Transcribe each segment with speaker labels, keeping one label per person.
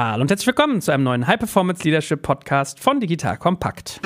Speaker 1: Hallo und herzlich willkommen zu einem neuen High Performance Leadership Podcast von Digital Kompakt.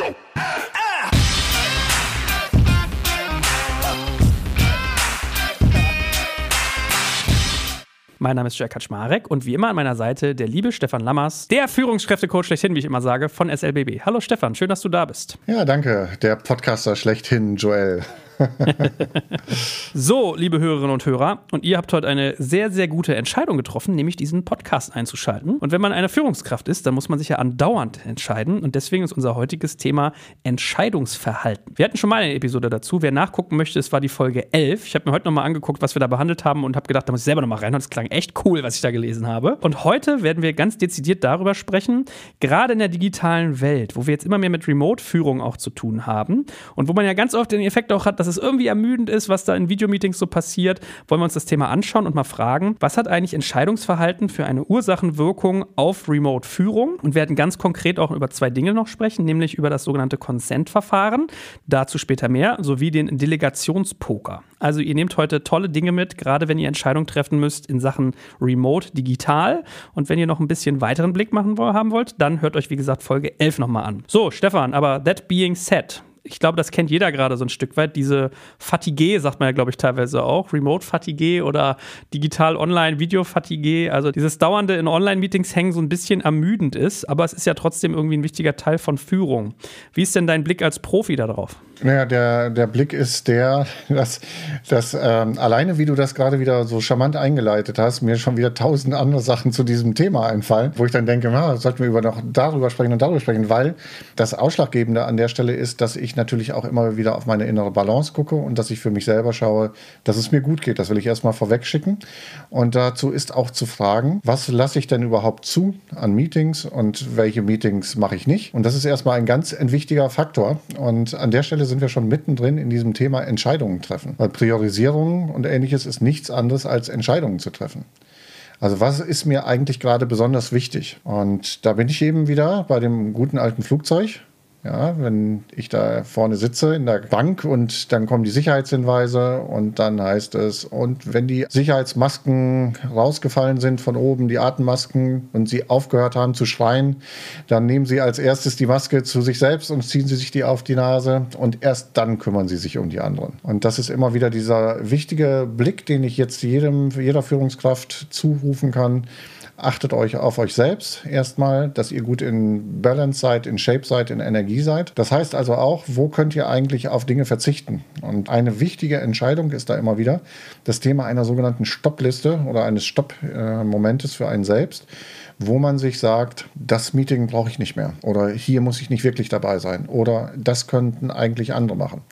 Speaker 1: Mein Name ist Jack Kaczmarek und wie immer an meiner Seite der liebe Stefan Lammers, der Führungskräftecoach schlechthin, wie ich immer sage, von SLBB. Hallo Stefan, schön, dass du da bist.
Speaker 2: Ja, danke. Der Podcaster schlechthin, Joel.
Speaker 1: so, liebe Hörerinnen und Hörer, und ihr habt heute eine sehr, sehr gute Entscheidung getroffen, nämlich diesen Podcast einzuschalten. Und wenn man eine Führungskraft ist, dann muss man sich ja andauernd entscheiden. Und deswegen ist unser heutiges Thema Entscheidungsverhalten. Wir hatten schon mal eine Episode dazu. Wer nachgucken möchte, es war die Folge 11. Ich habe mir heute nochmal angeguckt, was wir da behandelt haben und habe gedacht, da muss ich selber nochmal rein. Und es klang echt cool, was ich da gelesen habe. Und heute werden wir ganz dezidiert darüber sprechen, gerade in der digitalen Welt, wo wir jetzt immer mehr mit Remote-Führung auch zu tun haben und wo man ja ganz oft den Effekt auch hat, dass es irgendwie ermüdend ist, was da in Videomeetings so passiert, wollen wir uns das Thema anschauen und mal fragen, was hat eigentlich Entscheidungsverhalten für eine Ursachenwirkung auf Remote-Führung? Und werden ganz konkret auch über zwei Dinge noch sprechen, nämlich über das sogenannte Consent-Verfahren, dazu später mehr, sowie den Delegationspoker. Also ihr nehmt heute tolle Dinge mit, gerade wenn ihr Entscheidungen treffen müsst in Sachen Remote, digital. Und wenn ihr noch ein bisschen weiteren Blick machen haben wollt, dann hört euch, wie gesagt, Folge 11 nochmal an. So, Stefan, aber that being said, ich glaube, das kennt jeder gerade so ein Stück weit, diese Fatigue, sagt man ja, glaube ich, teilweise auch, Remote-Fatigue oder digital-online-Video-Fatigue, also dieses dauernde in Online-Meetings hängen so ein bisschen ermüdend ist, aber es ist ja trotzdem irgendwie ein wichtiger Teil von Führung. Wie ist denn dein Blick als Profi darauf?
Speaker 2: Naja, der, der Blick ist der, dass, dass ähm, alleine, wie du das gerade wieder so charmant eingeleitet hast, mir schon wieder tausend andere Sachen zu diesem Thema einfallen, wo ich dann denke, na, sollten wir über noch darüber sprechen und darüber sprechen, weil das Ausschlaggebende an der Stelle ist, dass ich natürlich auch immer wieder auf meine innere Balance gucke und dass ich für mich selber schaue, dass es mir gut geht. Das will ich erstmal vorweg schicken. Und dazu ist auch zu fragen, was lasse ich denn überhaupt zu an Meetings und welche Meetings mache ich nicht? Und das ist erstmal ein ganz ein wichtiger Faktor. Und an der Stelle sind wir schon mittendrin in diesem Thema Entscheidungen treffen. Weil Priorisierung und ähnliches ist nichts anderes als Entscheidungen zu treffen. Also was ist mir eigentlich gerade besonders wichtig? Und da bin ich eben wieder bei dem guten alten Flugzeug. Ja, wenn ich da vorne sitze in der Bank und dann kommen die Sicherheitshinweise und dann heißt es, und wenn die Sicherheitsmasken rausgefallen sind von oben, die Atemmasken, und sie aufgehört haben zu schreien, dann nehmen sie als erstes die Maske zu sich selbst und ziehen sie sich die auf die Nase und erst dann kümmern sie sich um die anderen. Und das ist immer wieder dieser wichtige Blick, den ich jetzt jedem, jeder Führungskraft zurufen kann Achtet euch auf euch selbst erstmal, dass ihr gut in Balance seid, in Shape seid, in Energie seid. Das heißt also auch, wo könnt ihr eigentlich auf Dinge verzichten? Und eine wichtige Entscheidung ist da immer wieder das Thema einer sogenannten Stoppliste oder eines Stopp-Momentes für einen selbst wo man sich sagt, das Meeting brauche ich nicht mehr oder hier muss ich nicht wirklich dabei sein oder das könnten eigentlich andere machen.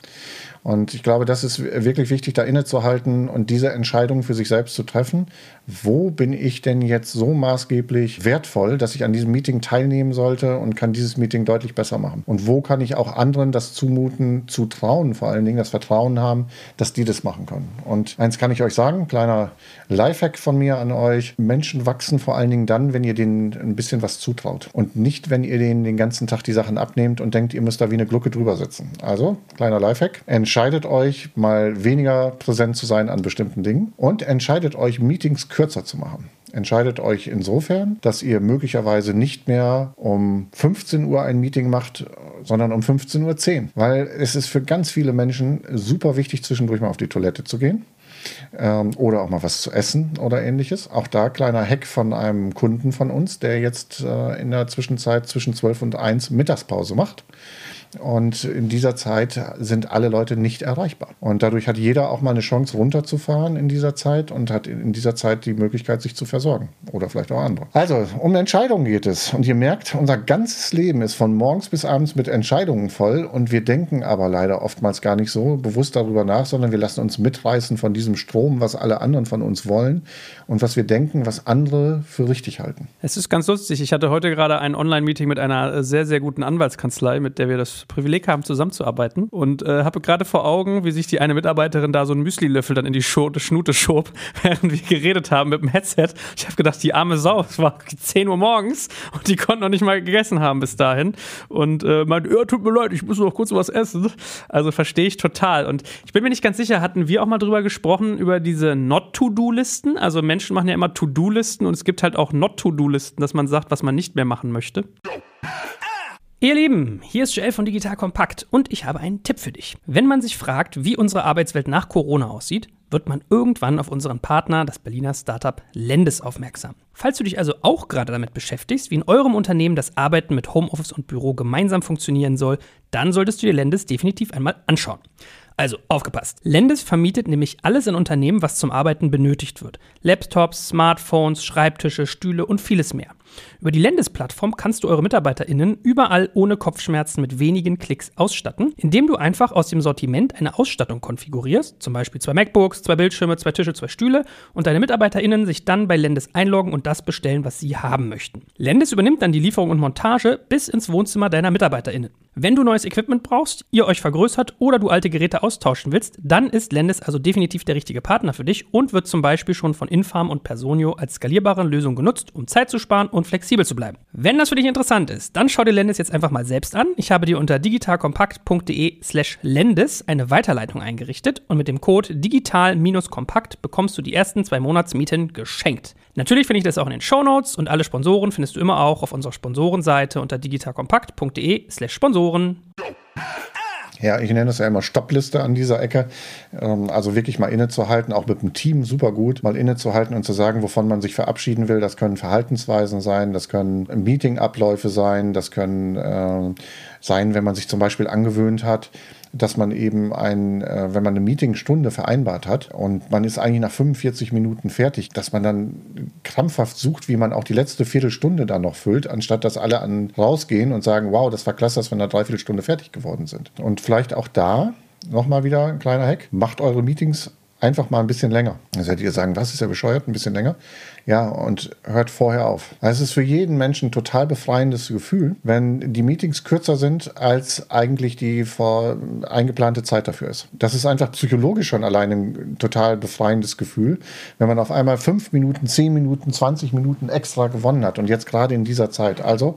Speaker 2: Und ich glaube, das ist wirklich wichtig, da innezuhalten und diese Entscheidung für sich selbst zu treffen. Wo bin ich denn jetzt so maßgeblich wertvoll, dass ich an diesem Meeting teilnehmen sollte und kann dieses Meeting deutlich besser machen? Und wo kann ich auch anderen das zumuten, zu trauen, vor allen Dingen das Vertrauen haben, dass die das machen können? Und eins kann ich euch sagen, kleiner Lifehack von mir an euch. Menschen wachsen vor allen Dingen dann, wenn ihr denen ein bisschen was zutraut. Und nicht, wenn ihr denen den ganzen Tag die Sachen abnehmt und denkt, ihr müsst da wie eine Glucke drüber sitzen. Also, kleiner Lifehack entscheidet euch, mal weniger präsent zu sein an bestimmten Dingen und entscheidet euch, Meetings kürzer zu machen. Entscheidet euch insofern, dass ihr möglicherweise nicht mehr um 15 Uhr ein Meeting macht, sondern um 15.10 Uhr. Weil es ist für ganz viele Menschen super wichtig, zwischendurch mal auf die Toilette zu gehen. Ähm, oder auch mal was zu essen oder ähnliches. Auch da kleiner Hack von einem Kunden von uns, der jetzt äh, in der Zwischenzeit zwischen 12 und 1 Mittagspause macht. Und in dieser Zeit sind alle Leute nicht erreichbar. Und dadurch hat jeder auch mal eine Chance, runterzufahren in dieser Zeit und hat in dieser Zeit die Möglichkeit, sich zu versorgen. Oder vielleicht auch andere. Also, um Entscheidungen geht es. Und ihr merkt, unser ganzes Leben ist von morgens bis abends mit Entscheidungen voll. Und wir denken aber leider oftmals gar nicht so bewusst darüber nach, sondern wir lassen uns mitreißen von diesem Strom, was alle anderen von uns wollen und was wir denken, was andere für richtig halten.
Speaker 1: Es ist ganz lustig. Ich hatte heute gerade ein Online-Meeting mit einer sehr, sehr guten Anwaltskanzlei, mit der wir das Privileg haben, zusammenzuarbeiten. Und äh, habe gerade vor Augen, wie sich die eine Mitarbeiterin da so einen Müsli-Löffel dann in die Scho Schnute schob, während wir geredet haben mit dem Headset. Ich habe gedacht, die arme Sau, es war 10 Uhr morgens und die konnten noch nicht mal gegessen haben bis dahin. Und äh, meinte, ja, tut mir leid, ich muss noch kurz was essen. Also verstehe ich total. Und ich bin mir nicht ganz sicher, hatten wir auch mal drüber gesprochen, über diese Not-To-Do-Listen? Also Menschen machen ja immer To-Do-Listen und es gibt halt auch Not-To-Do-Listen, dass man sagt, was man nicht mehr machen möchte. Ihr Lieben, hier ist Joel von Digital Kompakt und ich habe einen Tipp für dich. Wenn man sich fragt, wie unsere Arbeitswelt nach Corona aussieht, wird man irgendwann auf unseren Partner, das Berliner Startup Lendes, aufmerksam. Falls du dich also auch gerade damit beschäftigst, wie in eurem Unternehmen das Arbeiten mit Homeoffice und Büro gemeinsam funktionieren soll, dann solltest du dir Lendes definitiv einmal anschauen. Also aufgepasst. Lendes vermietet nämlich alles in Unternehmen, was zum Arbeiten benötigt wird. Laptops, Smartphones, Schreibtische, Stühle und vieles mehr. Über die Lendes-Plattform kannst du eure MitarbeiterInnen überall ohne Kopfschmerzen mit wenigen Klicks ausstatten, indem du einfach aus dem Sortiment eine Ausstattung konfigurierst, zum Beispiel zwei MacBooks, zwei Bildschirme, zwei Tische, zwei Stühle und deine MitarbeiterInnen sich dann bei Lendes einloggen und das bestellen, was sie haben möchten. Lendes übernimmt dann die Lieferung und Montage bis ins Wohnzimmer deiner MitarbeiterInnen. Wenn du neues Equipment brauchst, ihr euch vergrößert oder du alte Geräte austauschen willst, dann ist Lendes also definitiv der richtige Partner für dich und wird zum Beispiel schon von Infarm und Personio als skalierbare Lösung genutzt, um Zeit zu sparen und flexibel zu bleiben. Wenn das für dich interessant ist, dann schau dir Lendes jetzt einfach mal selbst an. Ich habe dir unter digitalkompakt.de slash Lendes eine Weiterleitung eingerichtet und mit dem Code digital-kompakt bekommst du die ersten zwei Monatsmieten geschenkt. Natürlich finde ich das auch in den Show Notes und alle Sponsoren findest du immer auch auf unserer Sponsorenseite unter digitalkompakt.de slash Sponsoren.
Speaker 2: Ja, ich nenne es ja immer Stoppliste an dieser Ecke. Ähm, also wirklich mal innezuhalten, auch mit dem Team super gut, mal innezuhalten und zu sagen, wovon man sich verabschieden will. Das können Verhaltensweisen sein, das können Meetingabläufe sein, das können äh, sein, wenn man sich zum Beispiel angewöhnt hat, dass man eben ein, äh, wenn man eine Meetingstunde vereinbart hat und man ist eigentlich nach 45 Minuten fertig, dass man dann krampfhaft sucht, wie man auch die letzte Viertelstunde dann noch füllt, anstatt dass alle an rausgehen und sagen, wow, das war klasse, dass wir in einer Dreiviertelstunde fertig geworden sind. Und vielleicht auch da nochmal wieder ein kleiner Hack. Macht eure Meetings einfach mal ein bisschen länger. Dann werdet ihr sagen, was ist ja bescheuert, ein bisschen länger. Ja, und hört vorher auf. Es ist für jeden Menschen ein total befreiendes Gefühl, wenn die Meetings kürzer sind, als eigentlich die vor eingeplante Zeit dafür ist. Das ist einfach psychologisch schon allein ein total befreiendes Gefühl, wenn man auf einmal fünf Minuten, zehn Minuten, 20 Minuten extra gewonnen hat und jetzt gerade in dieser Zeit. Also,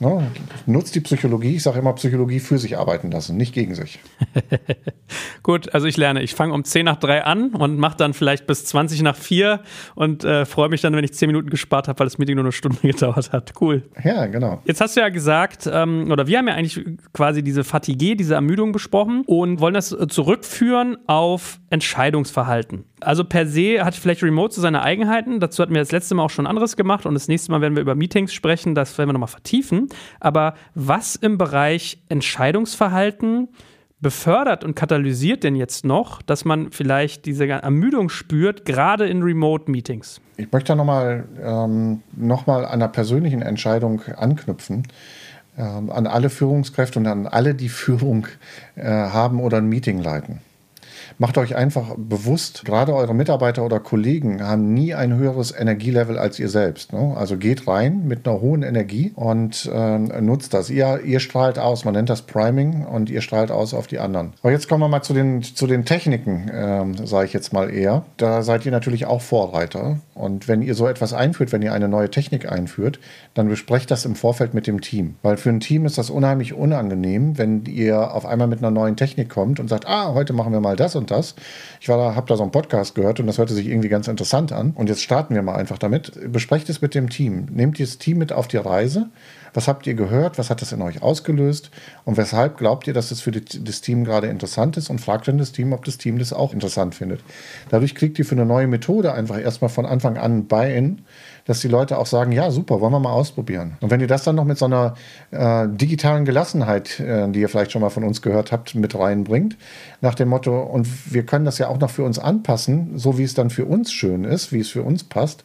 Speaker 2: ja, nutzt die Psychologie. Ich sage immer, Psychologie für sich arbeiten lassen, nicht gegen sich.
Speaker 1: Gut, also ich lerne. Ich fange um 10 nach 3 an und mache dann vielleicht bis 20 nach 4 und äh, freue mich dann, wenn ich 10 Minuten gespart habe, weil das Meeting nur eine Stunde gedauert hat. Cool.
Speaker 2: Ja, genau.
Speaker 1: Jetzt hast du ja gesagt, ähm, oder wir haben ja eigentlich quasi diese Fatigue, diese Ermüdung besprochen und wollen das äh, zurückführen auf Entscheidungsverhalten. Also per se hat vielleicht Remote so seine Eigenheiten. Dazu hatten wir das letzte Mal auch schon anderes gemacht und das nächste Mal werden wir über Meetings sprechen. Das werden wir nochmal vertiefen. Aber was im Bereich Entscheidungsverhalten befördert und katalysiert denn jetzt noch, dass man vielleicht diese Ermüdung spürt, gerade in Remote-Meetings?
Speaker 2: Ich möchte nochmal ähm, noch an einer persönlichen Entscheidung anknüpfen. Ähm, an alle Führungskräfte und an alle, die Führung äh, haben oder ein Meeting leiten. Macht euch einfach bewusst, gerade eure Mitarbeiter oder Kollegen haben nie ein höheres Energielevel als ihr selbst. Ne? Also geht rein mit einer hohen Energie und äh, nutzt das. Ihr, ihr strahlt aus, man nennt das Priming und ihr strahlt aus auf die anderen. Aber jetzt kommen wir mal zu den, zu den Techniken, äh, sage ich jetzt mal eher. Da seid ihr natürlich auch Vorreiter. Und wenn ihr so etwas einführt, wenn ihr eine neue Technik einführt, dann besprecht das im Vorfeld mit dem Team. Weil für ein Team ist das unheimlich unangenehm, wenn ihr auf einmal mit einer neuen Technik kommt und sagt, ah, heute machen wir mal das und das. Ich war da, habe da so einen Podcast gehört und das hörte sich irgendwie ganz interessant an. Und jetzt starten wir mal einfach damit. Besprecht es mit dem Team. Nehmt das Team mit auf die Reise. Was habt ihr gehört? Was hat das in euch ausgelöst? Und weshalb glaubt ihr, dass es für die, das Team gerade interessant ist? Und fragt dann das Team, ob das Team das auch interessant findet. Dadurch kriegt ihr für eine neue Methode einfach erstmal von Anfang an Buy-in dass die Leute auch sagen, ja, super, wollen wir mal ausprobieren. Und wenn ihr das dann noch mit so einer äh, digitalen Gelassenheit, äh, die ihr vielleicht schon mal von uns gehört habt, mit reinbringt, nach dem Motto, und wir können das ja auch noch für uns anpassen, so wie es dann für uns schön ist, wie es für uns passt,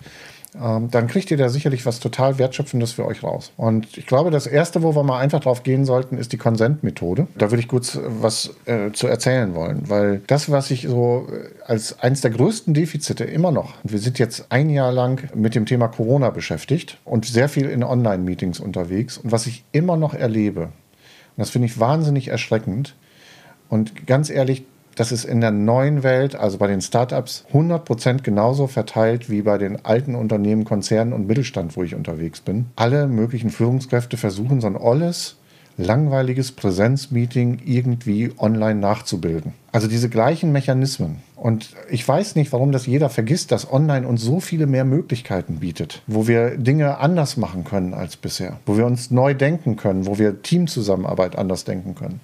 Speaker 2: ähm, dann kriegt ihr da sicherlich was total Wertschöpfendes für euch raus. Und ich glaube, das Erste, wo wir mal einfach drauf gehen sollten, ist die Consent-Methode. Da würde ich kurz was äh, zu erzählen wollen, weil das, was ich so äh, als eines der größten Defizite immer noch, wir sind jetzt ein Jahr lang mit dem Thema Corona beschäftigt und sehr viel in Online-Meetings unterwegs und was ich immer noch erlebe, Und das finde ich wahnsinnig erschreckend. Und ganz ehrlich, das ist in der neuen Welt, also bei den Startups, 100% genauso verteilt wie bei den alten Unternehmen, Konzernen und Mittelstand, wo ich unterwegs bin. Alle möglichen Führungskräfte versuchen so ein olles, langweiliges Präsenzmeeting irgendwie online nachzubilden. Also diese gleichen Mechanismen. Und ich weiß nicht, warum das jeder vergisst, dass online uns so viele mehr Möglichkeiten bietet, wo wir Dinge anders machen können als bisher, wo wir uns neu denken können, wo wir Teamzusammenarbeit anders denken können.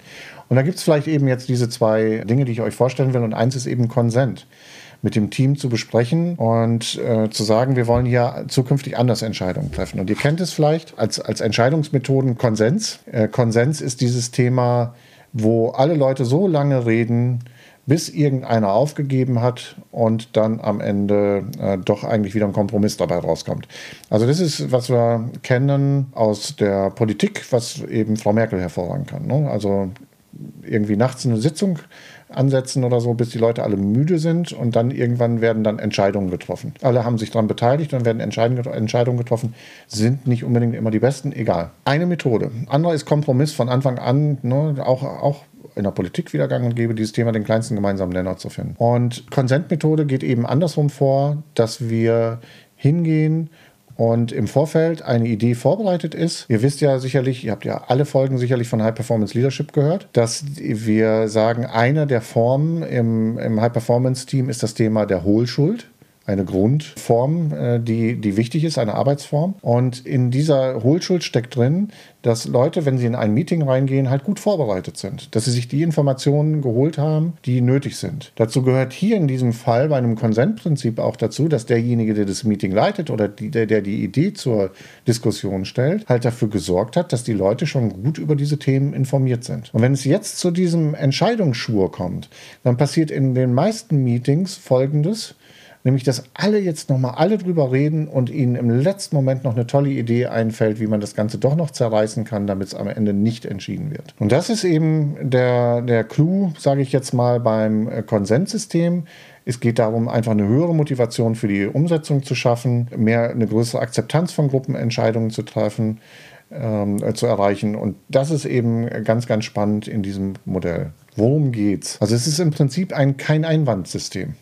Speaker 2: Und da gibt es vielleicht eben jetzt diese zwei Dinge, die ich euch vorstellen will. Und eins ist eben Konsent mit dem Team zu besprechen und äh, zu sagen, wir wollen hier zukünftig anders Entscheidungen treffen. Und ihr kennt es vielleicht als, als Entscheidungsmethoden Konsens. Äh, Konsens ist dieses Thema, wo alle Leute so lange reden, bis irgendeiner aufgegeben hat und dann am Ende äh, doch eigentlich wieder ein Kompromiss dabei rauskommt. Also das ist, was wir kennen aus der Politik, was eben Frau Merkel hervorragen kann. Ne? Also irgendwie nachts eine Sitzung ansetzen oder so, bis die Leute alle müde sind und dann irgendwann werden dann Entscheidungen getroffen. Alle haben sich daran beteiligt, dann werden Entscheidungen getroffen, sind nicht unbedingt immer die besten, egal. Eine Methode. Andere ist Kompromiss von Anfang an, ne, auch, auch in der Politik wieder gang und gäbe, dieses Thema den kleinsten gemeinsamen Nenner zu finden. Und Konsentmethode geht eben andersrum vor, dass wir hingehen und im Vorfeld eine Idee vorbereitet ist. Ihr wisst ja sicherlich, ihr habt ja alle Folgen sicherlich von High Performance Leadership gehört, dass wir sagen, eine der Formen im, im High Performance Team ist das Thema der Hohlschuld eine Grundform, äh, die, die wichtig ist, eine Arbeitsform. Und in dieser Hohlschuld steckt drin, dass Leute, wenn sie in ein Meeting reingehen, halt gut vorbereitet sind. Dass sie sich die Informationen geholt haben, die nötig sind. Dazu gehört hier in diesem Fall bei einem Konsentprinzip auch dazu, dass derjenige, der das Meeting leitet oder die, der, der die Idee zur Diskussion stellt, halt dafür gesorgt hat, dass die Leute schon gut über diese Themen informiert sind. Und wenn es jetzt zu diesem Entscheidungsschwur kommt, dann passiert in den meisten Meetings Folgendes nämlich dass alle jetzt nochmal alle drüber reden und ihnen im letzten Moment noch eine tolle Idee einfällt, wie man das Ganze doch noch zerreißen kann, damit es am Ende nicht entschieden wird. Und das ist eben der, der Clou, sage ich jetzt mal, beim äh, Konsenssystem. Es geht darum, einfach eine höhere Motivation für die Umsetzung zu schaffen, mehr eine größere Akzeptanz von Gruppenentscheidungen zu treffen, ähm, äh, zu erreichen. Und das ist eben ganz, ganz spannend in diesem Modell. Worum geht's? Also es ist im Prinzip ein kein Einwandsystem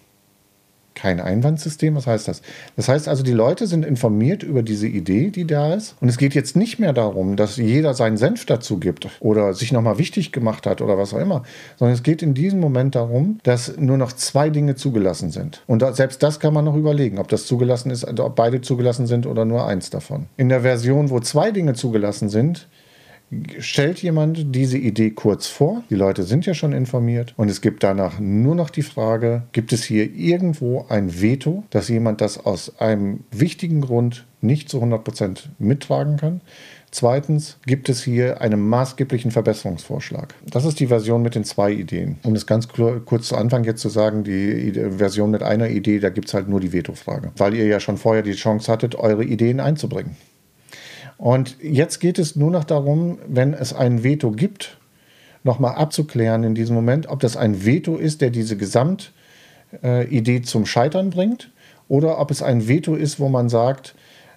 Speaker 2: kein Einwandssystem. Was heißt das? Das heißt also, die Leute sind informiert über diese Idee, die da ist. Und es geht jetzt nicht mehr darum, dass jeder seinen Senf dazu gibt oder sich nochmal wichtig gemacht hat oder was auch immer, sondern es geht in diesem Moment darum, dass nur noch zwei Dinge zugelassen sind. Und selbst das kann man noch überlegen, ob das zugelassen ist, ob beide zugelassen sind oder nur eins davon. In der Version, wo zwei Dinge zugelassen sind, stellt jemand diese Idee kurz vor. Die Leute sind ja schon informiert und es gibt danach nur noch die Frage, gibt es hier irgendwo ein Veto, dass jemand das aus einem wichtigen Grund nicht zu 100 Prozent mittragen kann. Zweitens gibt es hier einen maßgeblichen Verbesserungsvorschlag. Das ist die Version mit den zwei Ideen. Um es ganz kurz zu Anfang jetzt zu sagen, die Version mit einer Idee, da gibt es halt nur die Veto-Frage, weil ihr ja schon vorher die Chance hattet, eure Ideen einzubringen. Und jetzt geht es nur noch darum, wenn es ein Veto gibt, nochmal abzuklären in diesem Moment, ob das ein Veto ist, der diese Gesamtidee zum Scheitern bringt, oder ob es ein Veto ist, wo man sagt,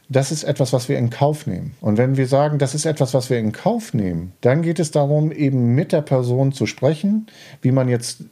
Speaker 2: das ist etwas, was wir in Kauf nehmen. Und wenn wir sagen, das ist etwas, was wir in Kauf nehmen, dann geht es darum, eben mit der Person zu sprechen, wie man jetzt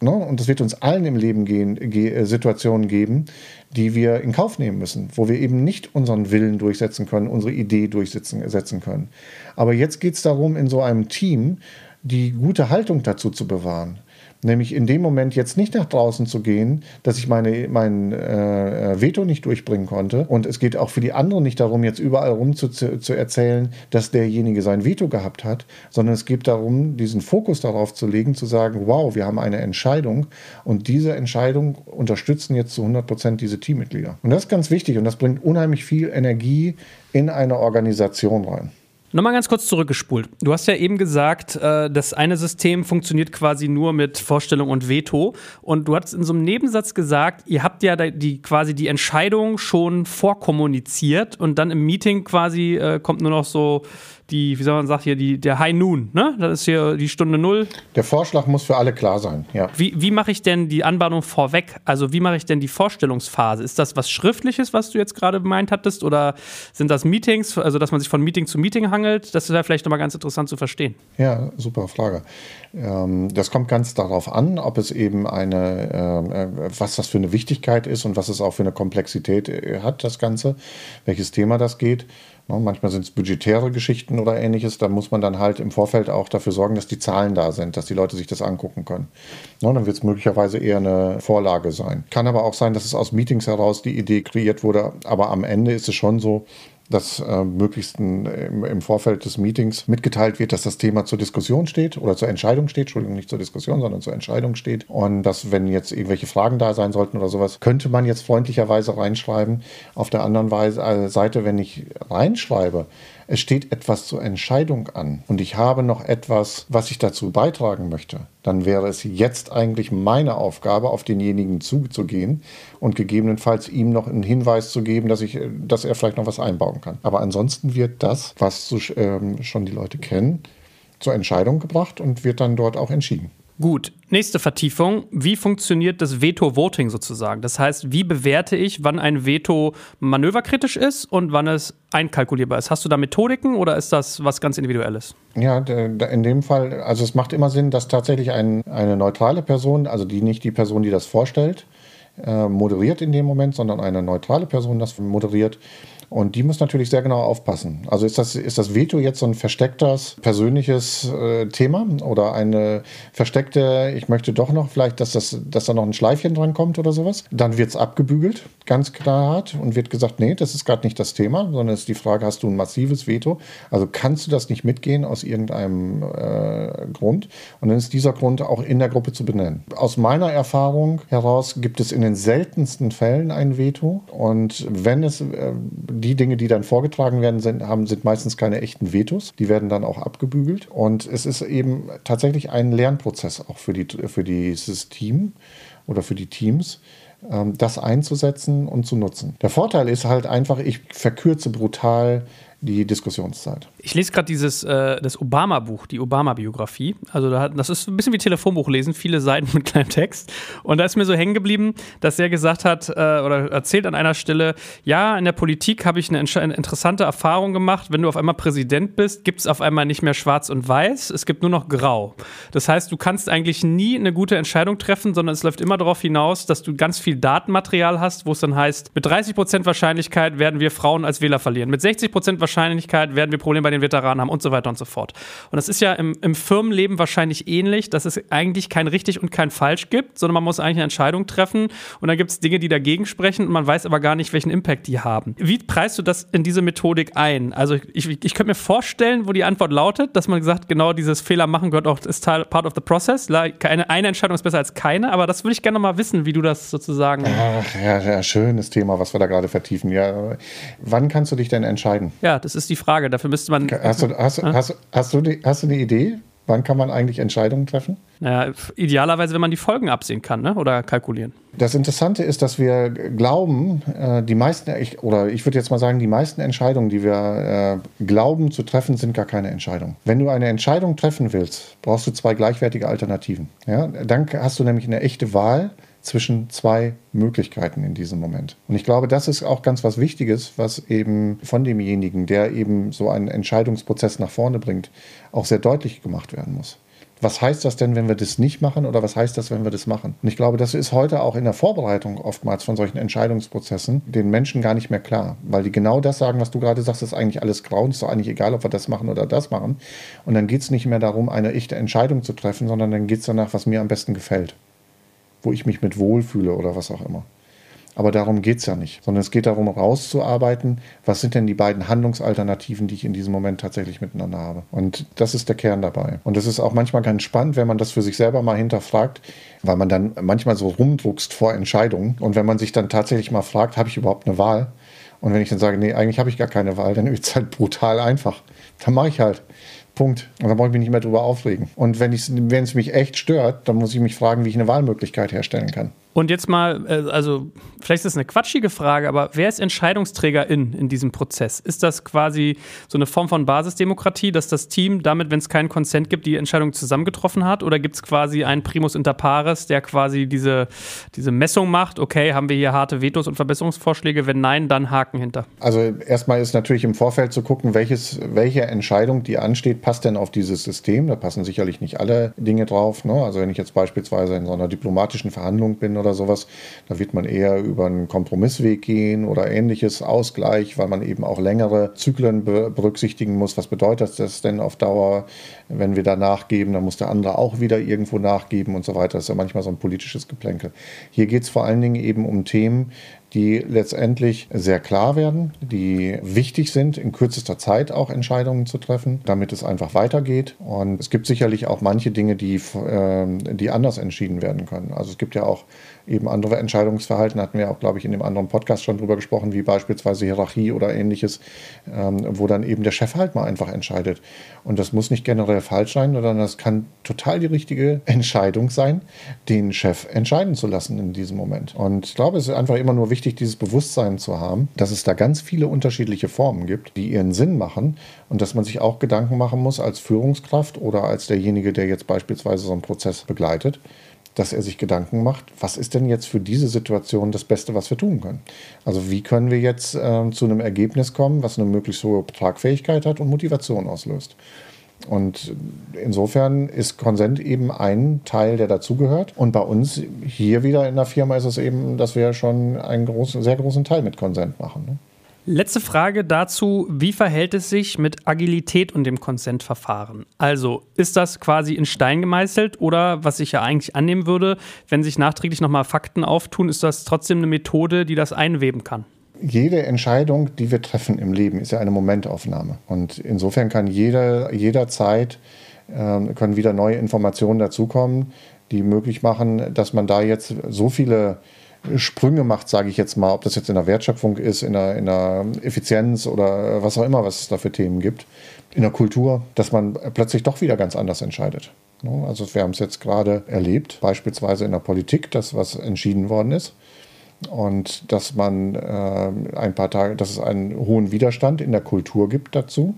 Speaker 2: Ne? Und es wird uns allen im Leben gehen, ge äh, Situationen geben, die wir in Kauf nehmen müssen, wo wir eben nicht unseren Willen durchsetzen können, unsere Idee durchsetzen können. Aber jetzt geht es darum, in so einem Team die gute Haltung dazu zu bewahren. Nämlich in dem Moment jetzt nicht nach draußen zu gehen, dass ich meine, mein äh, Veto nicht durchbringen konnte. Und es geht auch für die anderen nicht darum, jetzt überall rum zu, zu erzählen, dass derjenige sein Veto gehabt hat, sondern es geht darum, diesen Fokus darauf zu legen, zu sagen, wow, wir haben eine Entscheidung und diese Entscheidung unterstützen jetzt zu 100 Prozent diese Teammitglieder. Und das ist ganz wichtig und das bringt unheimlich viel Energie in eine Organisation rein.
Speaker 1: Nochmal ganz kurz zurückgespult. Du hast ja eben gesagt, äh, das eine System funktioniert quasi nur mit Vorstellung und Veto. Und du hast in so einem Nebensatz gesagt, ihr habt ja die, quasi die Entscheidung schon vorkommuniziert und dann im Meeting quasi äh, kommt nur noch so die, wie soll man sagen, hier, die, der High Noon, ne? Das ist hier die Stunde Null.
Speaker 2: Der Vorschlag muss für alle klar sein, ja.
Speaker 1: Wie, wie mache ich denn die Anbahnung vorweg? Also wie mache ich denn die Vorstellungsphase? Ist das was Schriftliches, was du jetzt gerade gemeint hattest? Oder sind das Meetings, also dass man sich von Meeting zu Meeting hangelt? Mangelt? Das wäre vielleicht nochmal ganz interessant zu verstehen.
Speaker 2: Ja, super Frage. Ähm, das kommt ganz darauf an, ob es eben eine, äh, äh, was das für eine Wichtigkeit ist und was es auch für eine Komplexität äh, hat, das Ganze, welches Thema das geht. Ne, manchmal sind es budgetäre Geschichten oder ähnliches. Da muss man dann halt im Vorfeld auch dafür sorgen, dass die Zahlen da sind, dass die Leute sich das angucken können. Ne, dann wird es möglicherweise eher eine Vorlage sein. Kann aber auch sein, dass es aus Meetings heraus die Idee kreiert wurde. Aber am Ende ist es schon so, dass äh, möglichst ein, im, im, Vorfeld des Meetings mitgeteilt wird, dass das Thema zur Diskussion steht oder zur Entscheidung steht. Entschuldigung, nicht zur Diskussion, sondern zur Entscheidung steht. Und dass, wenn jetzt irgendwelche Fragen da sein sollten oder sowas, könnte man jetzt freundlicherweise reinschreiben. Auf der anderen Weise, äh, Seite, wenn ich reinschreibe, es steht etwas zur Entscheidung an und ich habe noch etwas, was ich dazu beitragen möchte, dann wäre es jetzt eigentlich meine Aufgabe, auf denjenigen zuzugehen und gegebenenfalls ihm noch einen Hinweis zu geben, dass, ich, dass er vielleicht noch was einbauen kann. Aber ansonsten wird das, was ähm, schon die Leute kennen, zur Entscheidung gebracht und wird dann dort auch entschieden.
Speaker 1: Gut, nächste Vertiefung. Wie funktioniert das Veto-Voting sozusagen? Das heißt, wie bewerte ich, wann ein Veto manöverkritisch ist und wann es einkalkulierbar ist? Hast du da Methodiken oder ist das was ganz Individuelles?
Speaker 2: Ja, in dem Fall, also es macht immer Sinn, dass tatsächlich ein, eine neutrale Person, also die nicht die Person, die das vorstellt, äh, moderiert in dem Moment, sondern eine neutrale Person das moderiert und die muss natürlich sehr genau aufpassen. Also ist das, ist das Veto jetzt so ein verstecktes persönliches äh, Thema oder eine versteckte, ich möchte doch noch vielleicht, dass, das, dass da noch ein Schleifchen dran kommt oder sowas? Dann wird es abgebügelt, ganz klar und wird gesagt, nee, das ist gerade nicht das Thema, sondern es ist die Frage, hast du ein massives Veto? Also kannst du das nicht mitgehen aus irgendeinem äh, Grund? Und dann ist dieser Grund auch in der Gruppe zu benennen. Aus meiner Erfahrung heraus gibt es in den seltensten Fällen ein Veto und wenn es äh, die Dinge, die dann vorgetragen werden, sind, haben, sind meistens keine echten Vetos. Die werden dann auch abgebügelt. Und es ist eben tatsächlich ein Lernprozess auch für, die, für dieses Team oder für die Teams ähm, das einzusetzen und zu nutzen. Der Vorteil ist halt einfach, ich verkürze brutal die Diskussionszeit.
Speaker 1: Ich lese gerade dieses äh, das Obama-Buch, die Obama-Biografie. Also da das ist ein bisschen wie Telefonbuch lesen, viele Seiten mit kleinem Text. Und da ist mir so hängen geblieben, dass er gesagt hat äh, oder erzählt an einer Stelle, ja, in der Politik habe ich eine, eine, interessante Erfahrung gemacht. Wenn du auf einmal Präsident bist, gibt es auf einmal nicht mehr Schwarz und Weiß, es gibt nur noch Grau. Das heißt, du kannst eigentlich nie eine gute Entscheidung treffen, sondern es läuft immer darauf hinaus, dass du ganz viel Datenmaterial hast, wo es dann heißt, mit 30% Wahrscheinlichkeit werden wir Frauen als Wähler verlieren. Mit 60% Wahrscheinlichkeit Wahrscheinlichkeit werden wir Probleme bei den Veteranen haben und so weiter und so fort. Und das ist ja im, im Firmenleben wahrscheinlich ähnlich, dass es eigentlich kein richtig und kein falsch gibt, sondern man muss eigentlich eine Entscheidung treffen und dann gibt es Dinge, die dagegen sprechen und man weiß aber gar nicht, welchen Impact die haben. Wie preist du das in diese Methodik ein? Also ich, ich könnte mir vorstellen, wo die Antwort lautet, dass man gesagt, genau dieses Fehler machen gehört auch, ist Teil, part of the process. Eine, eine Entscheidung ist besser als keine, aber das würde ich gerne mal wissen, wie du das sozusagen.
Speaker 2: Ach, ja, ja, schönes Thema, was wir da gerade vertiefen. Ja, wann kannst du dich denn entscheiden?
Speaker 1: Ja, das ist die Frage. Dafür müsste man.
Speaker 2: Hast du, hast, äh? hast, hast, du, die, hast du eine Idee? Wann kann man eigentlich Entscheidungen treffen?
Speaker 1: Naja, idealerweise, wenn man die Folgen absehen kann ne? oder kalkulieren.
Speaker 2: Das Interessante ist, dass wir glauben, äh, die meisten, oder ich würde jetzt mal sagen, die meisten Entscheidungen, die wir äh, glauben zu treffen, sind gar keine Entscheidung. Wenn du eine Entscheidung treffen willst, brauchst du zwei gleichwertige Alternativen. Ja? Dann hast du nämlich eine echte Wahl zwischen zwei Möglichkeiten in diesem Moment. Und ich glaube, das ist auch ganz was Wichtiges, was eben von demjenigen, der eben so einen Entscheidungsprozess nach vorne bringt, auch sehr deutlich gemacht werden muss. Was heißt das denn, wenn wir das nicht machen oder was heißt das, wenn wir das machen? Und ich glaube, das ist heute auch in der Vorbereitung oftmals von solchen Entscheidungsprozessen den Menschen gar nicht mehr klar, weil die genau das sagen, was du gerade sagst, ist eigentlich alles grau ist doch eigentlich egal, ob wir das machen oder das machen. Und dann geht es nicht mehr darum, eine echte Entscheidung zu treffen, sondern dann geht es danach, was mir am besten gefällt wo ich mich mit wohlfühle oder was auch immer. Aber darum geht es ja nicht, sondern es geht darum, rauszuarbeiten, was sind denn die beiden Handlungsalternativen, die ich in diesem Moment tatsächlich miteinander habe. Und das ist der Kern dabei. Und das ist auch manchmal ganz spannend, wenn man das für sich selber mal hinterfragt, weil man dann manchmal so rumdruckst vor Entscheidungen. Und wenn man sich dann tatsächlich mal fragt, habe ich überhaupt eine Wahl? Und wenn ich dann sage, nee, eigentlich habe ich gar keine Wahl, dann ist es halt brutal einfach. Dann mache ich halt. Punkt. Und dann brauche ich mich nicht mehr drüber aufregen. Und wenn es mich echt stört, dann muss ich mich fragen, wie ich eine Wahlmöglichkeit herstellen kann.
Speaker 1: Und jetzt mal, äh, also vielleicht ist das eine quatschige Frage, aber wer ist Entscheidungsträger in, in diesem Prozess? Ist das quasi so eine Form von Basisdemokratie, dass das Team damit, wenn es keinen Konsent gibt, die Entscheidung zusammengetroffen hat? Oder gibt es quasi einen Primus inter pares, der quasi diese, diese Messung macht? Okay, haben wir hier harte Vetos und Verbesserungsvorschläge? Wenn nein, dann Haken hinter.
Speaker 2: Also erstmal ist natürlich im Vorfeld zu gucken, welches, welche Entscheidung, die ansteht, passt denn auf dieses System. Da passen sicherlich nicht alle Dinge drauf. Ne? Also wenn ich jetzt beispielsweise in so einer diplomatischen Verhandlung bin oder sowas, da wird man eher über einen Kompromissweg gehen oder ähnliches Ausgleich, weil man eben auch längere Zyklen berücksichtigen muss. Was bedeutet das denn auf Dauer, wenn wir da nachgeben, dann muss der andere auch wieder irgendwo nachgeben und so weiter. Das ist ja manchmal so ein politisches Geplänkel. Hier geht es vor allen Dingen eben um Themen, die letztendlich sehr klar werden, die wichtig sind, in kürzester Zeit auch Entscheidungen zu treffen, damit es einfach weitergeht. Und es gibt sicherlich auch manche Dinge, die, äh, die anders entschieden werden können. Also es gibt ja auch eben andere Entscheidungsverhalten, hatten wir auch, glaube ich, in dem anderen Podcast schon drüber gesprochen, wie beispielsweise Hierarchie oder ähnliches, ähm, wo dann eben der Chef halt mal einfach entscheidet. Und das muss nicht generell falsch sein, sondern das kann total die richtige Entscheidung sein, den Chef entscheiden zu lassen in diesem Moment. Und ich glaube, es ist einfach immer nur wichtig, dieses Bewusstsein zu haben, dass es da ganz viele unterschiedliche Formen gibt, die ihren Sinn machen und dass man sich auch Gedanken machen muss als Führungskraft oder als derjenige, der jetzt beispielsweise so einen Prozess begleitet, dass er sich Gedanken macht, was ist denn jetzt für diese Situation das Beste, was wir tun können? Also wie können wir jetzt äh, zu einem Ergebnis kommen, was eine möglichst hohe Tragfähigkeit hat und Motivation auslöst? Und insofern ist Konsent eben ein Teil, der dazugehört. Und bei uns hier wieder in der Firma ist es eben, dass wir schon einen großen, sehr großen Teil mit Konsent machen. Ne?
Speaker 1: Letzte Frage dazu, wie verhält es sich mit Agilität und dem Consent-Verfahren? Also ist das quasi in Stein gemeißelt oder was ich ja eigentlich annehmen würde, wenn sich nachträglich nochmal Fakten auftun, ist das trotzdem eine Methode, die das einweben kann?
Speaker 2: Jede Entscheidung, die wir treffen im Leben, ist ja eine Momentaufnahme. Und insofern kann jeder, jederzeit äh, können wieder neue Informationen dazukommen, die möglich machen, dass man da jetzt so viele Sprünge macht, sage ich jetzt mal, ob das jetzt in der Wertschöpfung ist, in der, in der Effizienz oder was auch immer, was es da für Themen gibt, in der Kultur, dass man plötzlich doch wieder ganz anders entscheidet. Ne? Also wir haben es jetzt gerade erlebt, beispielsweise in der Politik, dass was entschieden worden ist und dass man äh, ein paar Tage, dass es einen hohen Widerstand in der Kultur gibt dazu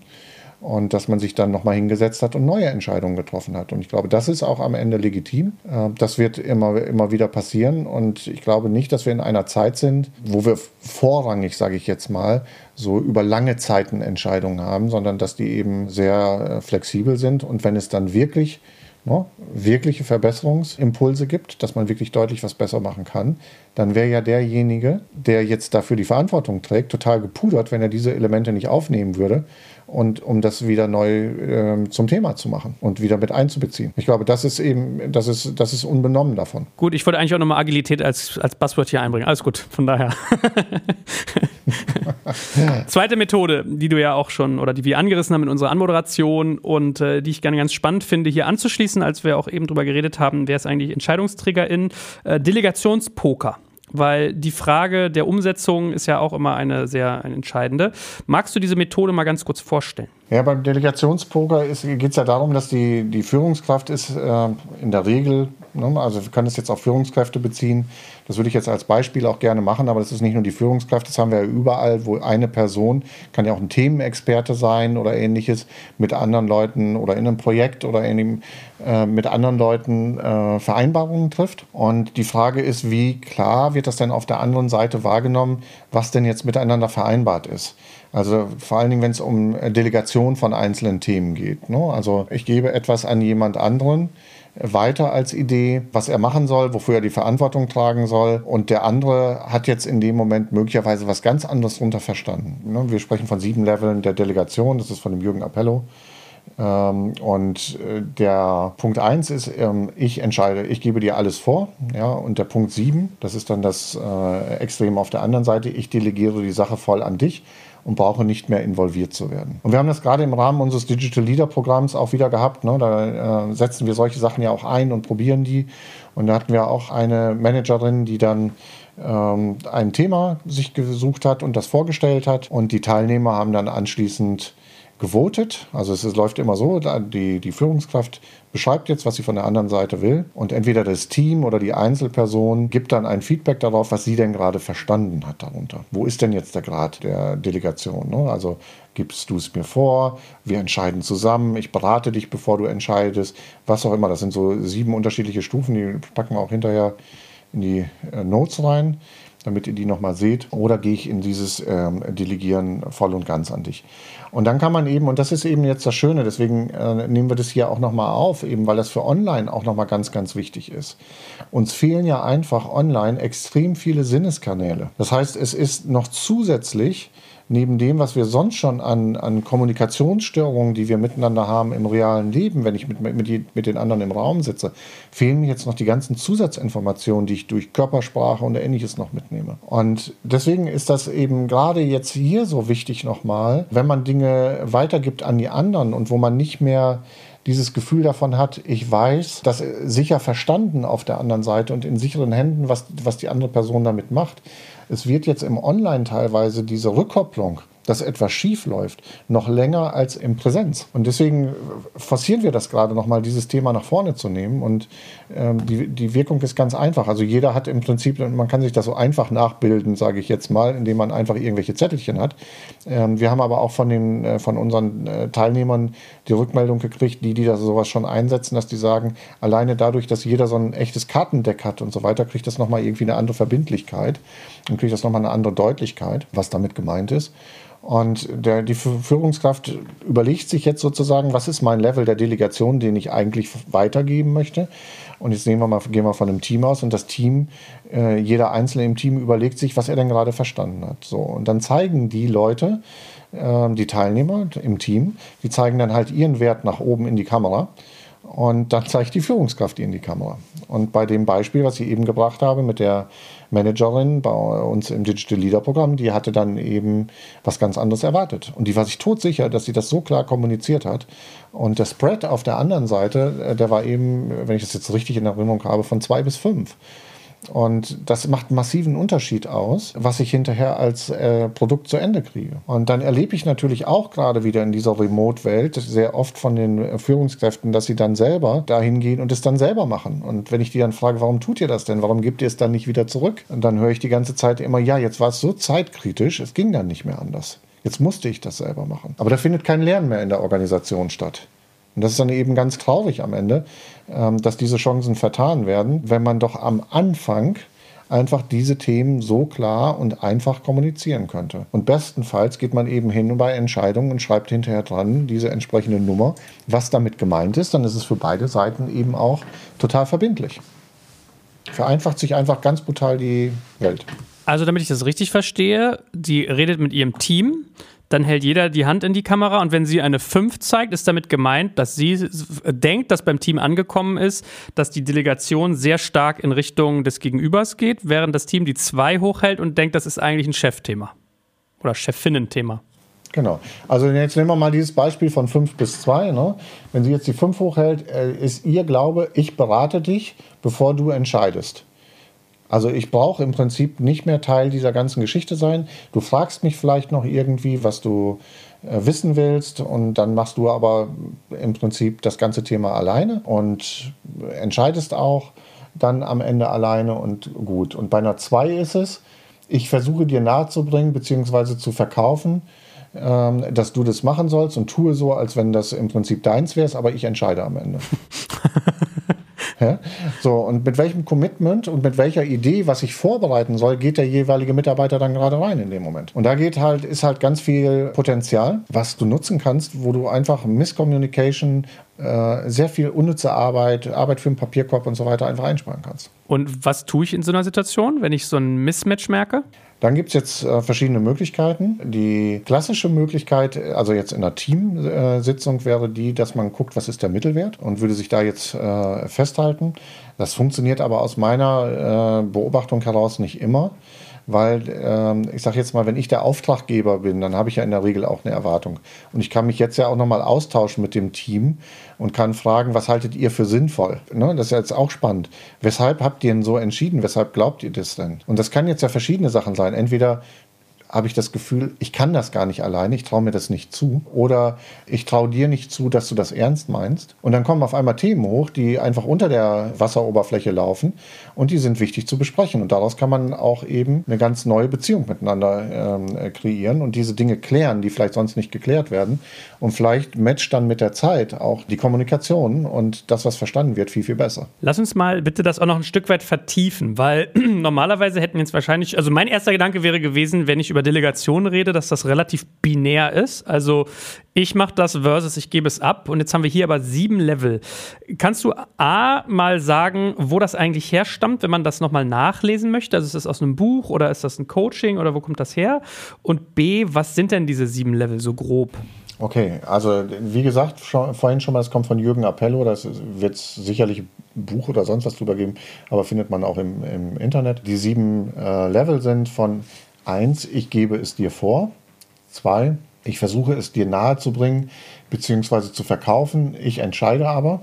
Speaker 2: und dass man sich dann nochmal hingesetzt hat und neue Entscheidungen getroffen hat. Und ich glaube, das ist auch am Ende legitim. Äh, das wird immer, immer wieder passieren und ich glaube nicht, dass wir in einer Zeit sind, wo wir vorrangig, sage ich jetzt mal, so über lange Zeiten Entscheidungen haben, sondern dass die eben sehr äh, flexibel sind und wenn es dann wirklich ne, wirkliche Verbesserungsimpulse gibt, dass man wirklich deutlich was besser machen kann, dann wäre ja derjenige, der jetzt dafür die Verantwortung trägt, total gepudert, wenn er diese Elemente nicht aufnehmen würde und um das wieder neu äh, zum Thema zu machen und wieder mit einzubeziehen. Ich glaube, das ist eben, das ist, das ist unbenommen davon.
Speaker 1: Gut, ich wollte eigentlich auch nochmal Agilität als, als Buzzword hier einbringen. Alles gut, von daher. Zweite Methode, die du ja auch schon oder die wir angerissen haben in unserer Anmoderation und äh, die ich gerne ganz spannend finde, hier anzuschließen, als wir auch eben drüber geredet haben, wer ist eigentlich Entscheidungsträgerin? Äh, Delegationspoker weil die Frage der Umsetzung ist ja auch immer eine sehr entscheidende. Magst du diese Methode mal ganz kurz vorstellen?
Speaker 2: Ja, beim Delegationspoker geht es ja darum, dass die, die Führungskraft ist äh, in der Regel, ne, also wir können es jetzt auf Führungskräfte beziehen, das würde ich jetzt als Beispiel auch gerne machen, aber das ist nicht nur die Führungskraft, das haben wir ja überall, wo eine Person, kann ja auch ein Themenexperte sein oder ähnliches, mit anderen Leuten oder in einem Projekt oder in äh, mit anderen Leuten äh, Vereinbarungen trifft. Und die Frage ist, wie klar wird das denn auf der anderen Seite wahrgenommen, was denn jetzt miteinander vereinbart ist? Also vor allen Dingen, wenn es um Delegation von einzelnen Themen geht. Ne? Also ich gebe etwas an jemand anderen weiter als Idee, was er machen soll, wofür er die Verantwortung tragen soll. Und der andere hat jetzt in dem Moment möglicherweise was ganz anderes darunter verstanden. Ne? Wir sprechen von sieben Leveln der Delegation, das ist von dem Jürgen Appello. Ähm, und äh, der Punkt 1 ist, ähm, ich entscheide, ich gebe dir alles vor. Ja, und der Punkt 7, das ist dann das äh, Extrem auf der anderen Seite, ich delegiere die Sache voll an dich und brauche nicht mehr involviert zu werden. Und wir haben das gerade im Rahmen unseres Digital Leader Programms auch wieder gehabt. Ne? Da äh, setzen wir solche Sachen ja auch ein und probieren die. Und da hatten wir auch eine Managerin, die dann ähm, ein Thema sich gesucht hat und das vorgestellt hat. Und die Teilnehmer haben dann anschließend gewotet. Also es, es läuft immer so, die, die Führungskraft beschreibt jetzt, was sie von der anderen Seite will. Und entweder das Team oder die Einzelperson gibt dann ein Feedback darauf, was sie denn gerade verstanden hat darunter. Wo ist denn jetzt der Grad der Delegation? Ne? Also gibst du es mir vor, wir entscheiden zusammen, ich berate dich, bevor du entscheidest, was auch immer. Das sind so sieben unterschiedliche Stufen, die packen wir auch hinterher in die äh, Notes rein damit ihr die nochmal seht. Oder gehe ich in dieses ähm, Delegieren voll und ganz an dich. Und dann kann man eben, und das ist eben jetzt das Schöne, deswegen äh, nehmen wir das hier auch nochmal auf, eben weil das für online auch nochmal ganz, ganz wichtig ist. Uns fehlen ja einfach online extrem viele Sinneskanäle. Das heißt, es ist noch zusätzlich neben dem, was wir sonst schon an, an Kommunikationsstörungen, die wir miteinander haben im realen Leben, wenn ich mit, mit, mit den anderen im Raum sitze, fehlen mir jetzt noch die ganzen Zusatzinformationen, die ich durch Körpersprache und ähnliches noch mitnehme. Und deswegen ist das eben gerade jetzt hier so wichtig nochmal, wenn man Dinge weitergibt an die anderen und wo man nicht mehr dieses Gefühl davon hat, ich weiß, das sicher verstanden auf der anderen Seite und in sicheren Händen, was, was die andere Person damit macht, es wird jetzt im Online teilweise diese Rückkopplung dass etwas schief läuft, noch länger als im Präsenz. Und deswegen forcieren wir das gerade nochmal, dieses Thema nach vorne zu nehmen. Und ähm, die, die Wirkung ist ganz einfach. Also jeder hat im Prinzip, man kann sich das so einfach nachbilden, sage ich jetzt mal, indem man einfach irgendwelche Zettelchen hat. Ähm, wir haben aber auch von, den, äh, von unseren äh, Teilnehmern die Rückmeldung gekriegt, die, die das sowas schon einsetzen, dass die sagen, alleine dadurch, dass jeder so ein echtes Kartendeck hat und so weiter, kriegt das nochmal irgendwie eine andere Verbindlichkeit und kriegt das nochmal eine andere Deutlichkeit, was damit gemeint ist. Und der, die Führungskraft überlegt sich jetzt sozusagen, was ist mein Level der Delegation, den ich eigentlich weitergeben möchte. Und jetzt nehmen wir mal, gehen wir von einem Team aus und das Team, äh, jeder Einzelne im Team überlegt sich, was er denn gerade verstanden hat. So, und dann zeigen die Leute, äh, die Teilnehmer im Team, die zeigen dann halt ihren Wert nach oben in die Kamera. Und dann zeigt die Führungskraft in die Kamera. Und bei dem Beispiel, was ich eben gebracht habe mit der Managerin bei uns im Digital Leader Programm, die hatte dann eben was ganz anderes erwartet. Und die war sich todsicher, dass sie das so klar kommuniziert hat. Und der Spread auf der anderen Seite, äh, der war eben, wenn ich das jetzt richtig in Erinnerung habe, von zwei bis fünf. Und das macht einen massiven Unterschied aus, was ich hinterher als äh, Produkt zu Ende kriege. Und dann erlebe ich natürlich auch gerade wieder in dieser Remote-Welt sehr oft von den äh, Führungskräften, dass sie dann selber dahin gehen und es dann selber machen. Und wenn ich die dann frage, warum tut ihr das denn? Warum gebt ihr es dann nicht wieder zurück? Und dann höre ich die ganze Zeit immer, ja, jetzt war es so zeitkritisch, es ging dann nicht mehr anders. Jetzt musste ich das selber machen. Aber da findet kein Lernen mehr in der Organisation statt. Und das ist dann eben ganz traurig am Ende, ähm, dass diese Chancen vertan werden, wenn man doch am Anfang einfach diese Themen so klar und einfach kommunizieren könnte. Und bestenfalls geht man eben hin bei Entscheidungen und schreibt hinterher dran diese entsprechende Nummer, was damit gemeint ist, dann ist es für beide Seiten eben auch total verbindlich. Vereinfacht sich einfach ganz brutal die Welt.
Speaker 1: Also, damit ich das richtig verstehe, die redet mit ihrem Team, dann hält jeder die Hand in die Kamera und wenn sie eine 5 zeigt, ist damit gemeint, dass sie denkt, dass beim Team angekommen ist, dass die Delegation sehr stark in Richtung des Gegenübers geht, während das Team die 2 hochhält und denkt, das ist eigentlich ein Chefthema oder Chefinnen-Thema.
Speaker 2: Genau. Also jetzt nehmen wir mal dieses Beispiel von 5 bis 2. Ne? Wenn sie jetzt die 5 hochhält, äh, ist ihr Glaube, ich berate dich, bevor du entscheidest. Also ich brauche im Prinzip nicht mehr Teil dieser ganzen Geschichte sein. Du fragst mich vielleicht noch irgendwie, was du äh, wissen willst und dann machst du aber im Prinzip das ganze Thema alleine und entscheidest auch dann am Ende alleine und gut. Und bei einer 2 ist es, ich versuche dir nahezubringen bzw. zu verkaufen, ähm, dass du das machen sollst und tue so, als wenn das im Prinzip deins wäre, aber ich entscheide am Ende. So, und mit welchem Commitment und mit welcher Idee, was ich vorbereiten soll, geht der jeweilige Mitarbeiter dann gerade rein in dem Moment. Und da geht halt, ist halt ganz viel Potenzial, was du nutzen kannst, wo du einfach Misscommunication, äh, sehr viel unnütze Arbeit, Arbeit für den Papierkorb und so weiter einfach einsparen kannst.
Speaker 1: Und was tue ich in so einer Situation, wenn ich so ein Mismatch merke?
Speaker 2: Dann gibt es jetzt äh, verschiedene Möglichkeiten. Die klassische Möglichkeit, also jetzt in einer Teamsitzung, wäre die, dass man guckt, was ist der Mittelwert und würde sich da jetzt äh, festhalten. Das funktioniert aber aus meiner äh, Beobachtung heraus nicht immer weil ähm, ich sage jetzt mal, wenn ich der Auftraggeber bin, dann habe ich ja in der Regel auch eine Erwartung. Und ich kann mich jetzt ja auch nochmal austauschen mit dem Team und kann fragen, was haltet ihr für sinnvoll? Ne? Das ist jetzt auch spannend. Weshalb habt ihr denn so entschieden? Weshalb glaubt ihr das denn? Und das kann jetzt ja verschiedene Sachen sein. Entweder habe ich das Gefühl, ich kann das gar nicht alleine, ich traue mir das nicht zu. Oder ich traue dir nicht zu, dass du das ernst meinst. Und dann kommen auf einmal Themen hoch, die einfach unter der Wasseroberfläche laufen und die sind wichtig zu besprechen. Und daraus kann man auch eben eine ganz neue Beziehung miteinander ähm, kreieren und diese Dinge klären, die vielleicht sonst nicht geklärt werden. Und vielleicht matcht dann mit der Zeit auch die Kommunikation und das, was verstanden wird, viel, viel besser.
Speaker 1: Lass uns mal bitte das auch noch ein Stück weit vertiefen, weil normalerweise hätten wir jetzt wahrscheinlich, also mein erster Gedanke wäre gewesen, wenn ich über Delegation rede, dass das relativ binär ist. Also ich mache das versus ich gebe es ab und jetzt haben wir hier aber sieben Level. Kannst du A mal sagen, wo das eigentlich herstammt, wenn man das nochmal nachlesen möchte? Also ist das aus einem Buch oder ist das ein Coaching oder wo kommt das her? Und B, was sind denn diese sieben Level so grob?
Speaker 2: Okay, also wie gesagt, schon, vorhin schon mal, es kommt von Jürgen Appello, das wird sicherlich ein Buch oder sonst was drüber geben, aber findet man auch im, im Internet. Die sieben äh, Level sind von 1, ich gebe es dir vor, 2, ich versuche es dir nahe zu bringen bzw. zu verkaufen, ich entscheide aber.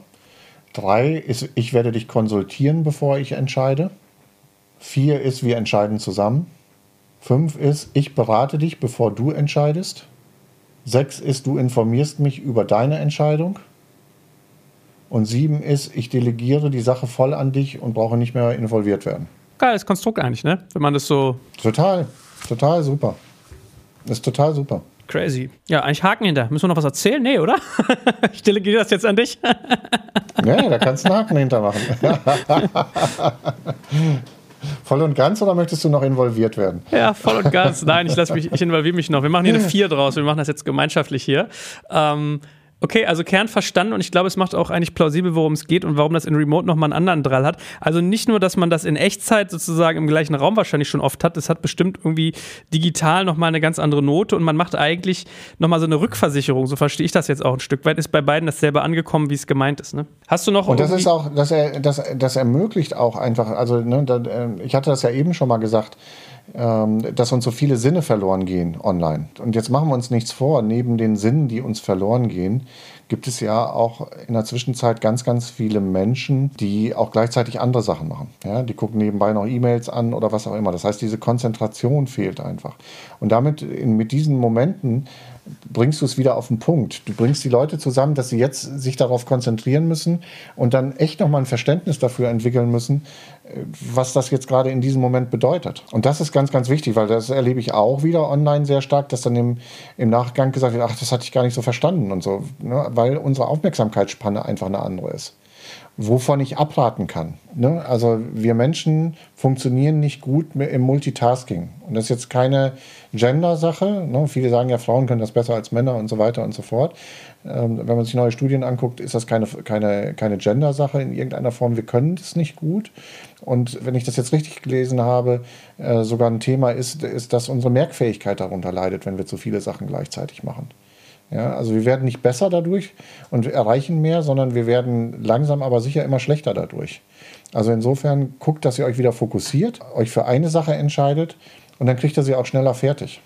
Speaker 2: 3 ist, ich werde dich konsultieren, bevor ich entscheide. 4 ist, wir entscheiden zusammen. 5 ist, ich berate dich, bevor du entscheidest. Sechs ist, du informierst mich über deine Entscheidung. Und sieben ist, ich delegiere die Sache voll an dich und brauche nicht mehr involviert werden.
Speaker 1: Geiles Konstrukt eigentlich, ne? Wenn man das so.
Speaker 2: Total, total super. Das ist total super.
Speaker 1: Crazy. Ja, eigentlich Haken hinter. Müssen wir noch was erzählen? Nee, oder? ich delegiere das jetzt an dich.
Speaker 2: ja, da kannst du einen Haken hinter machen. Voll und ganz oder möchtest du noch involviert werden?
Speaker 1: Ja, voll und ganz. Nein, ich, mich, ich involviere mich noch. Wir machen hier eine Vier draus. Wir machen das jetzt gemeinschaftlich hier. Ähm, Okay, also Kern verstanden und ich glaube, es macht auch eigentlich plausibel, worum es geht und warum das in Remote nochmal einen anderen Drall hat. Also nicht nur, dass man das in Echtzeit sozusagen im gleichen Raum wahrscheinlich schon oft hat, es hat bestimmt irgendwie digital nochmal eine ganz andere Note und man macht eigentlich nochmal so eine Rückversicherung, so verstehe ich das jetzt auch ein Stück weit, ist bei beiden dasselbe angekommen, wie es gemeint ist. Ne? Hast du noch
Speaker 2: Und das ist auch, das, das, das ermöglicht auch einfach, also ne, da, ähm, ich hatte das ja eben schon mal gesagt, dass uns so viele Sinne verloren gehen online. Und jetzt machen wir uns nichts vor, neben den Sinnen, die uns verloren gehen, gibt es ja auch in der Zwischenzeit ganz, ganz viele Menschen, die auch gleichzeitig andere Sachen machen. Ja, die gucken nebenbei noch E-Mails an oder was auch immer. Das heißt, diese Konzentration fehlt einfach. Und damit in, mit diesen Momenten bringst du es wieder auf den Punkt. Du bringst die Leute zusammen, dass sie jetzt sich darauf konzentrieren müssen und dann echt nochmal ein Verständnis dafür entwickeln müssen, äh, was das jetzt gerade in diesem Moment bedeutet. Und das ist ganz, ganz wichtig, weil das erlebe ich auch wieder online sehr stark, dass dann im, im Nachgang gesagt wird, ach, das hatte ich gar nicht so verstanden und so, ne? weil unsere Aufmerksamkeitsspanne einfach eine andere ist wovon ich abraten kann. Ne? Also wir Menschen funktionieren nicht gut im Multitasking. Und das ist jetzt keine Gender-Sache. Ne? Viele sagen ja, Frauen können das besser als Männer und so weiter und so fort. Ähm, wenn man sich neue Studien anguckt, ist das keine, keine, keine Gender-Sache in irgendeiner Form. Wir können das nicht gut. Und wenn ich das jetzt richtig gelesen habe, äh, sogar ein Thema ist, ist, dass unsere Merkfähigkeit darunter leidet, wenn wir zu viele Sachen gleichzeitig machen. Ja, also wir werden nicht besser dadurch und erreichen mehr, sondern wir werden langsam aber sicher immer schlechter dadurch. Also insofern guckt, dass ihr euch wieder fokussiert, euch für eine Sache entscheidet und dann kriegt ihr sie auch schneller fertig.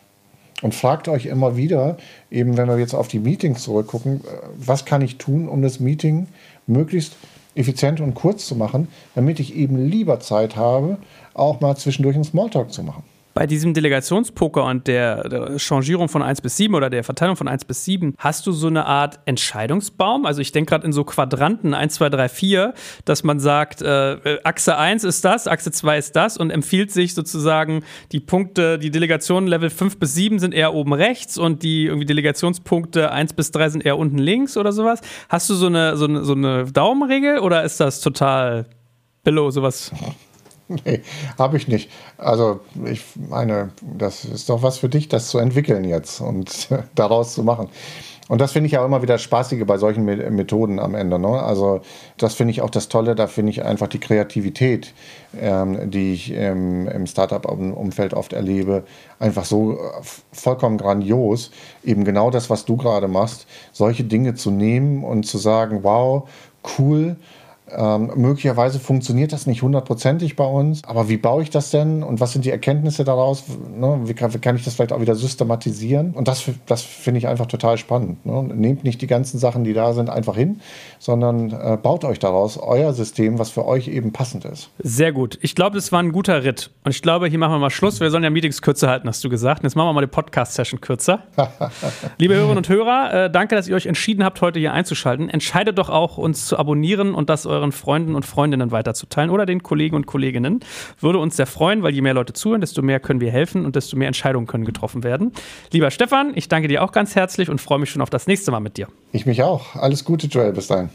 Speaker 2: Und fragt euch immer wieder, eben wenn wir jetzt auf die Meetings zurückgucken, äh, was kann ich tun, um das Meeting möglichst effizient und kurz zu machen, damit ich eben lieber Zeit habe, auch mal zwischendurch einen Smalltalk zu machen
Speaker 1: bei diesem Delegationspoker und der, der Changierung von 1 bis 7 oder der Verteilung von 1 bis 7, hast du so eine Art Entscheidungsbaum? Also ich denke gerade in so Quadranten 1, 2, 3, 4, dass man sagt, äh, Achse 1 ist das, Achse 2 ist das und empfiehlt sich sozusagen die Punkte, die Delegationen Level 5 bis 7 sind eher oben rechts und die irgendwie Delegationspunkte 1 bis 3 sind eher unten links oder sowas. Hast du so eine, so eine, so eine Daumenregel oder ist das total below sowas?
Speaker 2: Nee, habe ich nicht. Also ich meine, das ist doch was für dich, das zu entwickeln jetzt und daraus zu machen. Und das finde ich ja immer wieder spaßige bei solchen Methoden am Ende. Ne? Also das finde ich auch das Tolle, da finde ich einfach die Kreativität, ähm, die ich ähm, im Startup-Umfeld oft erlebe, einfach so äh, vollkommen grandios. Eben genau das, was du gerade machst, solche Dinge zu nehmen und zu sagen, wow, cool, Ähm, möglicherweise funktioniert das nicht hundertprozentig bei uns, aber wie baue ich das denn und was sind die Erkenntnisse daraus? Ne? Wie, kann, wie, kann, ich das vielleicht auch wieder systematisieren? Und das, das finde ich einfach total spannend. Ne? Nehmt nicht die ganzen Sachen, die da sind, einfach hin, sondern äh, baut euch daraus euer System, was für euch eben passend ist.
Speaker 1: Sehr gut. Ich glaube, das war ein guter Ritt. Und ich glaube, hier machen wir mal Schluss. Wir sollen ja Meetings kürzer halten, hast du gesagt. Jetzt machen wir mal die Podcast-Session kürzer. Liebe Hörerinnen und Hörer, äh, danke, dass ihr euch entschieden habt, heute hier einzuschalten. Entscheidet doch auch, uns zu abonnieren und das euren Freunden und Freundinnen weiterzuteilen oder den Kollegen und Kolleginnen. Würde uns sehr freuen, weil je mehr Leute zuhören, desto mehr können wir helfen und desto mehr Entscheidungen können getroffen werden. Lieber Stefan, ich danke dir auch ganz herzlich und freue mich schon auf das nächste Mal mit dir.
Speaker 2: Ich mich auch. Alles Gute, Joel. Bis dahin.